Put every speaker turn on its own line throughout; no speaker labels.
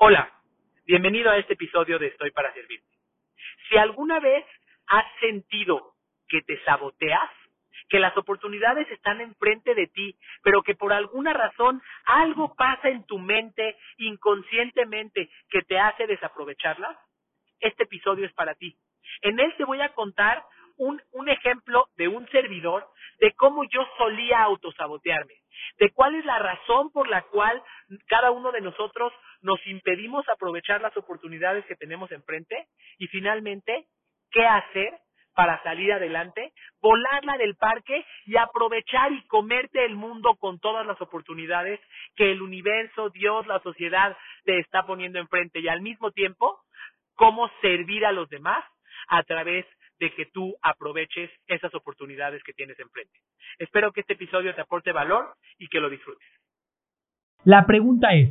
Hola, bienvenido a este episodio de Estoy para Servirte. Si alguna vez has sentido que te saboteas, que las oportunidades están enfrente de ti, pero que por alguna razón algo pasa en tu mente inconscientemente que te hace desaprovecharlas, este episodio es para ti. En él te voy a contar un, un ejemplo de un servidor de cómo yo solía autosabotearme, de cuál es la razón por la cual cada uno de nosotros nos impedimos aprovechar las oportunidades que tenemos enfrente y finalmente, qué hacer para salir adelante, volarla del parque y aprovechar y comerte el mundo con todas las oportunidades que el universo, Dios, la sociedad te está poniendo enfrente y al mismo tiempo, cómo servir a los demás a través de que tú aproveches esas oportunidades que tienes enfrente. Espero que este episodio te aporte valor y que lo disfrutes.
La pregunta es,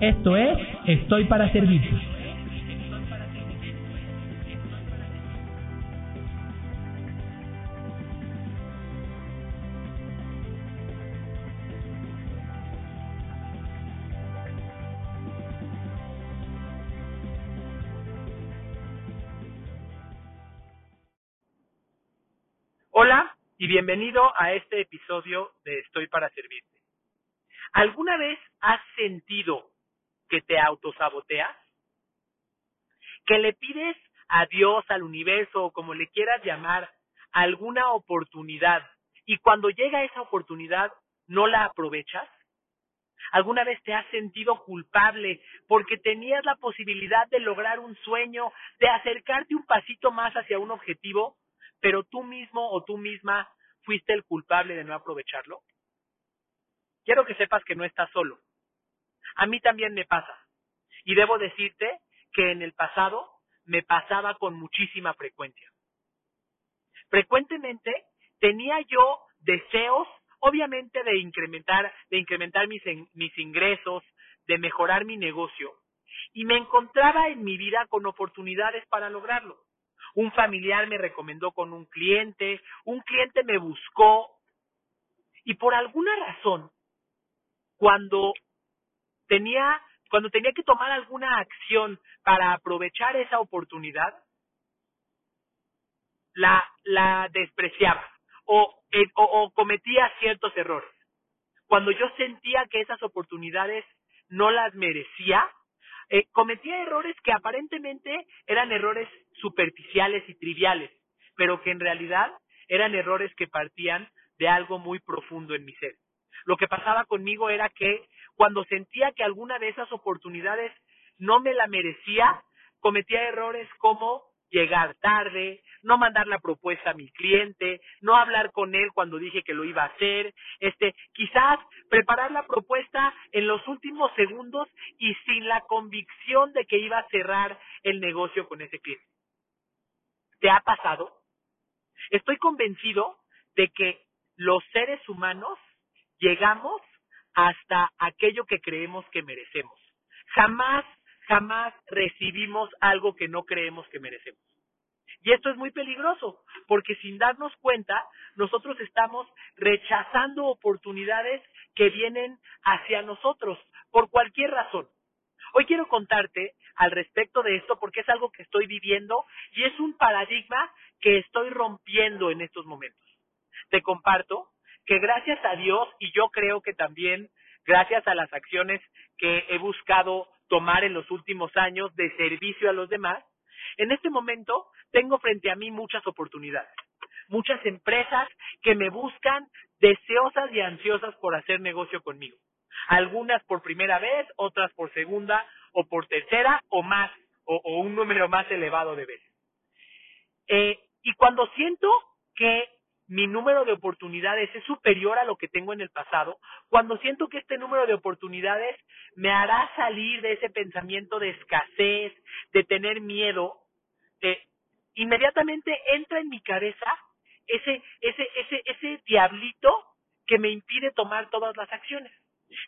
Esto es Estoy para Servirte.
Hola y bienvenido a este episodio de Estoy para Servirte. ¿Alguna vez has sentido que te autosaboteas? ¿Que le pides a Dios, al universo o como le quieras llamar, alguna oportunidad y cuando llega esa oportunidad no la aprovechas? ¿Alguna vez te has sentido culpable porque tenías la posibilidad de lograr un sueño, de acercarte un pasito más hacia un objetivo, pero tú mismo o tú misma fuiste el culpable de no aprovecharlo? Quiero que sepas que no estás solo. A mí también me pasa. Y debo decirte que en el pasado me pasaba con muchísima frecuencia. Frecuentemente tenía yo deseos, obviamente, de incrementar, de incrementar mis, mis ingresos, de mejorar mi negocio, y me encontraba en mi vida con oportunidades para lograrlo un familiar me recomendó con un cliente, un cliente me buscó y por alguna razón, cuando tenía, cuando tenía que tomar alguna acción para aprovechar esa oportunidad, la, la despreciaba o, eh, o, cometía ciertos errores. Cuando yo sentía que esas oportunidades no las merecía, eh, cometía errores que aparentemente eran errores superficiales y triviales, pero que en realidad eran errores que partían de algo muy profundo en mi ser. Lo que pasaba conmigo era que cuando sentía que alguna de esas oportunidades no me la merecía, cometía errores como llegar tarde, no mandar la propuesta a mi cliente, no hablar con él cuando dije que lo iba a hacer, este, quizás preparar la propuesta en los últimos segundos y sin la convicción de que iba a cerrar el negocio con ese cliente. ¿Te ha pasado? Estoy convencido de que los seres humanos llegamos hasta aquello que creemos que merecemos. Jamás jamás recibimos algo que no creemos que merecemos. Y esto es muy peligroso, porque sin darnos cuenta, nosotros estamos rechazando oportunidades que vienen hacia nosotros, por cualquier razón. Hoy quiero contarte al respecto de esto porque es algo que estoy viviendo y es un paradigma que estoy rompiendo en estos momentos. Te comparto que gracias a Dios y yo creo que también gracias a las acciones que he buscado tomar en los últimos años de servicio a los demás, en este momento tengo frente a mí muchas oportunidades, muchas empresas que me buscan deseosas y ansiosas por hacer negocio conmigo. Algunas por primera vez, otras por segunda o por tercera o más, o, un número más elevado de veces. Eh, y cuando siento que mi número de oportunidades es superior a lo que tengo en el pasado, cuando siento que este número de oportunidades me hará salir de ese pensamiento de escasez, de tener miedo, eh, inmediatamente entra en mi cabeza ese, ese, ese, ese diablito que me impide tomar todas las acciones.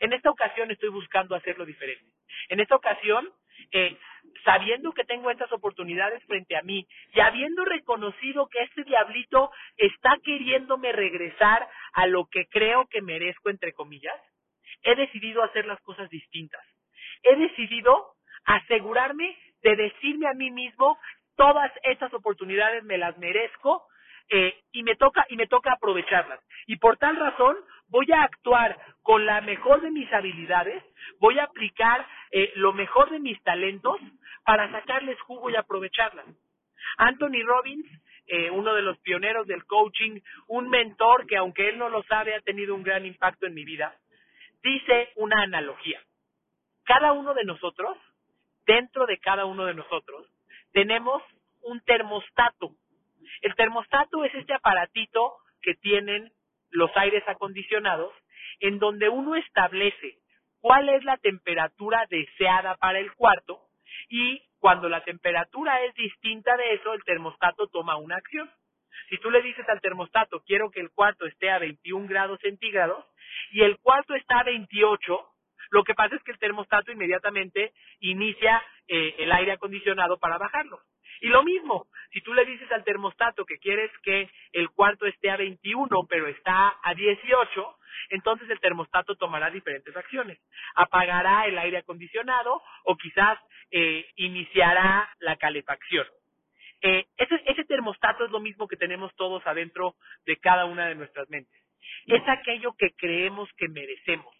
En esta ocasión estoy buscando hacerlo diferente. En esta ocasión, eh, sabiendo que tengo estas oportunidades frente a mí y habiendo reconocido que este diablito está queriéndome regresar a lo que creo que merezco, entre comillas, he decidido hacer las cosas distintas. He decidido asegurarme de decirme a mí mismo todas estas oportunidades me las merezco eh, y me toca y me toca aprovecharlas. Y por tal razón voy a actuar con la mejor de mis habilidades, voy a aplicar eh, lo mejor de mis talentos para sacarles jugo y aprovecharlas. Anthony Robbins, eh, uno de los pioneros del coaching, un mentor que aunque él no lo sabe ha tenido un gran impacto en mi vida, dice una analogía. Cada uno de nosotros, dentro de cada uno de nosotros, tenemos un termostato. El termostato es este aparatito que tienen los aires acondicionados en donde uno establece cuál es la temperatura deseada para el cuarto y cuando la temperatura es distinta de eso, el termostato toma una acción. Si tú le dices al termostato, quiero que el cuarto esté a 21 grados centígrados y el cuarto está a 28, lo que pasa es que el termostato inmediatamente inicia eh, el aire acondicionado para bajarlo. Y lo mismo, si tú le dices al termostato que quieres que el cuarto esté a 21, pero está a 18, entonces el termostato tomará diferentes acciones. Apagará el aire acondicionado o quizás eh, iniciará la calefacción. Eh, ese, ese termostato es lo mismo que tenemos todos adentro de cada una de nuestras mentes. Es aquello que creemos que merecemos.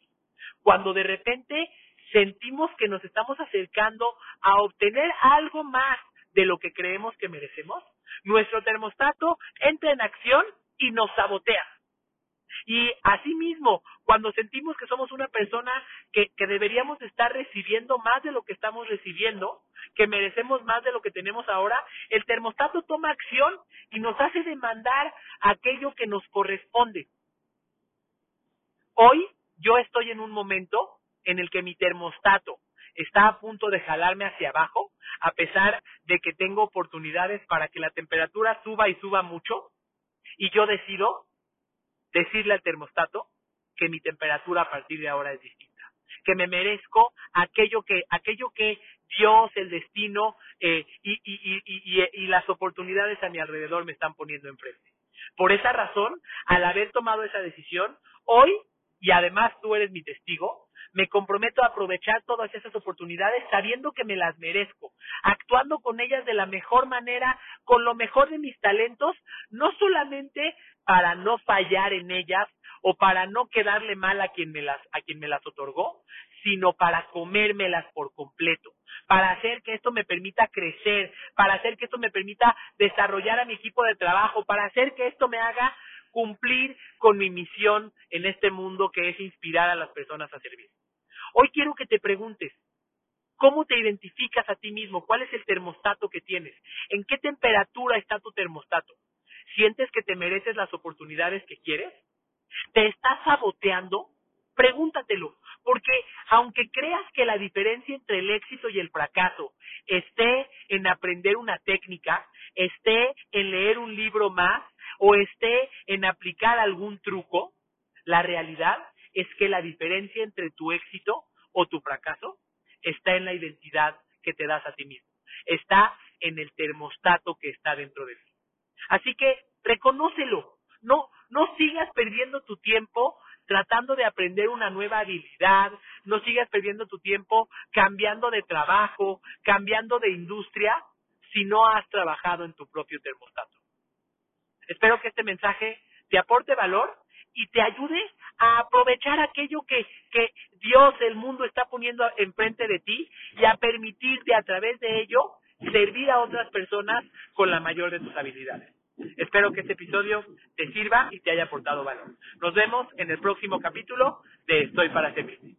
Cuando de repente sentimos que nos estamos acercando a obtener algo más de lo que creemos que merecemos, nuestro termostato entra en acción y nos sabotea. Y asimismo, cuando sentimos que somos una persona que, que deberíamos estar recibiendo más de lo que estamos recibiendo, que merecemos más de lo que tenemos ahora, el termostato toma acción y nos hace demandar aquello que nos corresponde. Hoy yo estoy en un momento en el que mi termostato está a punto de jalarme hacia abajo, a pesar de que tengo oportunidades para que la temperatura suba y suba mucho, y yo decido decirle al termostato que mi temperatura a partir de ahora es distinta, que me merezco aquello que, aquello que Dios, el destino eh, y, y, las oportunidades a mi alrededor me están poniendo enfrente. Por esa razón, al haber tomado esa decisión, hoy, y además tú eres mi testigo, me comprometo a aprovechar todas esas oportunidades sabiendo que me las merezco, actuando con ellas de la mejor manera, con lo mejor de mis talentos, no solamente para no fallar en ellas o para no quedarle mal a quien me las a quien me las otorgó, sino para comérmelas por completo, para hacer que esto me permita crecer, para hacer que esto me permita desarrollar a mi equipo de trabajo, para hacer que esto me haga cumplir con mi misión en este mundo que es inspirar a las personas a servir. Hoy quiero que te preguntes, ¿cómo te identificas a ti mismo? ¿Cuál es el termostato que tienes? ¿En qué temperatura está tu termostato? ¿Sientes que te mereces las oportunidades que quieres? ¿Te estás saboteando? Pregúntatelo, porque aunque creas que la diferencia entre el éxito y el fracaso esté en aprender una técnica, esté en leer un libro más o esté en aplicar algún truco, la realidad es que la diferencia entre tu éxito o tu fracaso está en la identidad que te das a ti mismo, está en el termostato que está dentro de ti. Así que reconócelo, no, no sigas perdiendo tu tiempo tratando de aprender una nueva habilidad, no sigas perdiendo tu tiempo cambiando de trabajo, cambiando de industria, si no has trabajado en tu propio termostato. Espero que este mensaje te aporte valor y te ayude a aprovechar aquello que, que Dios, el mundo está poniendo enfrente de ti y a permitirte a través de ello servir a otras personas con la mayor de tus habilidades. Espero que este episodio te sirva y te haya aportado valor. Nos vemos en el próximo capítulo de Estoy para servirte.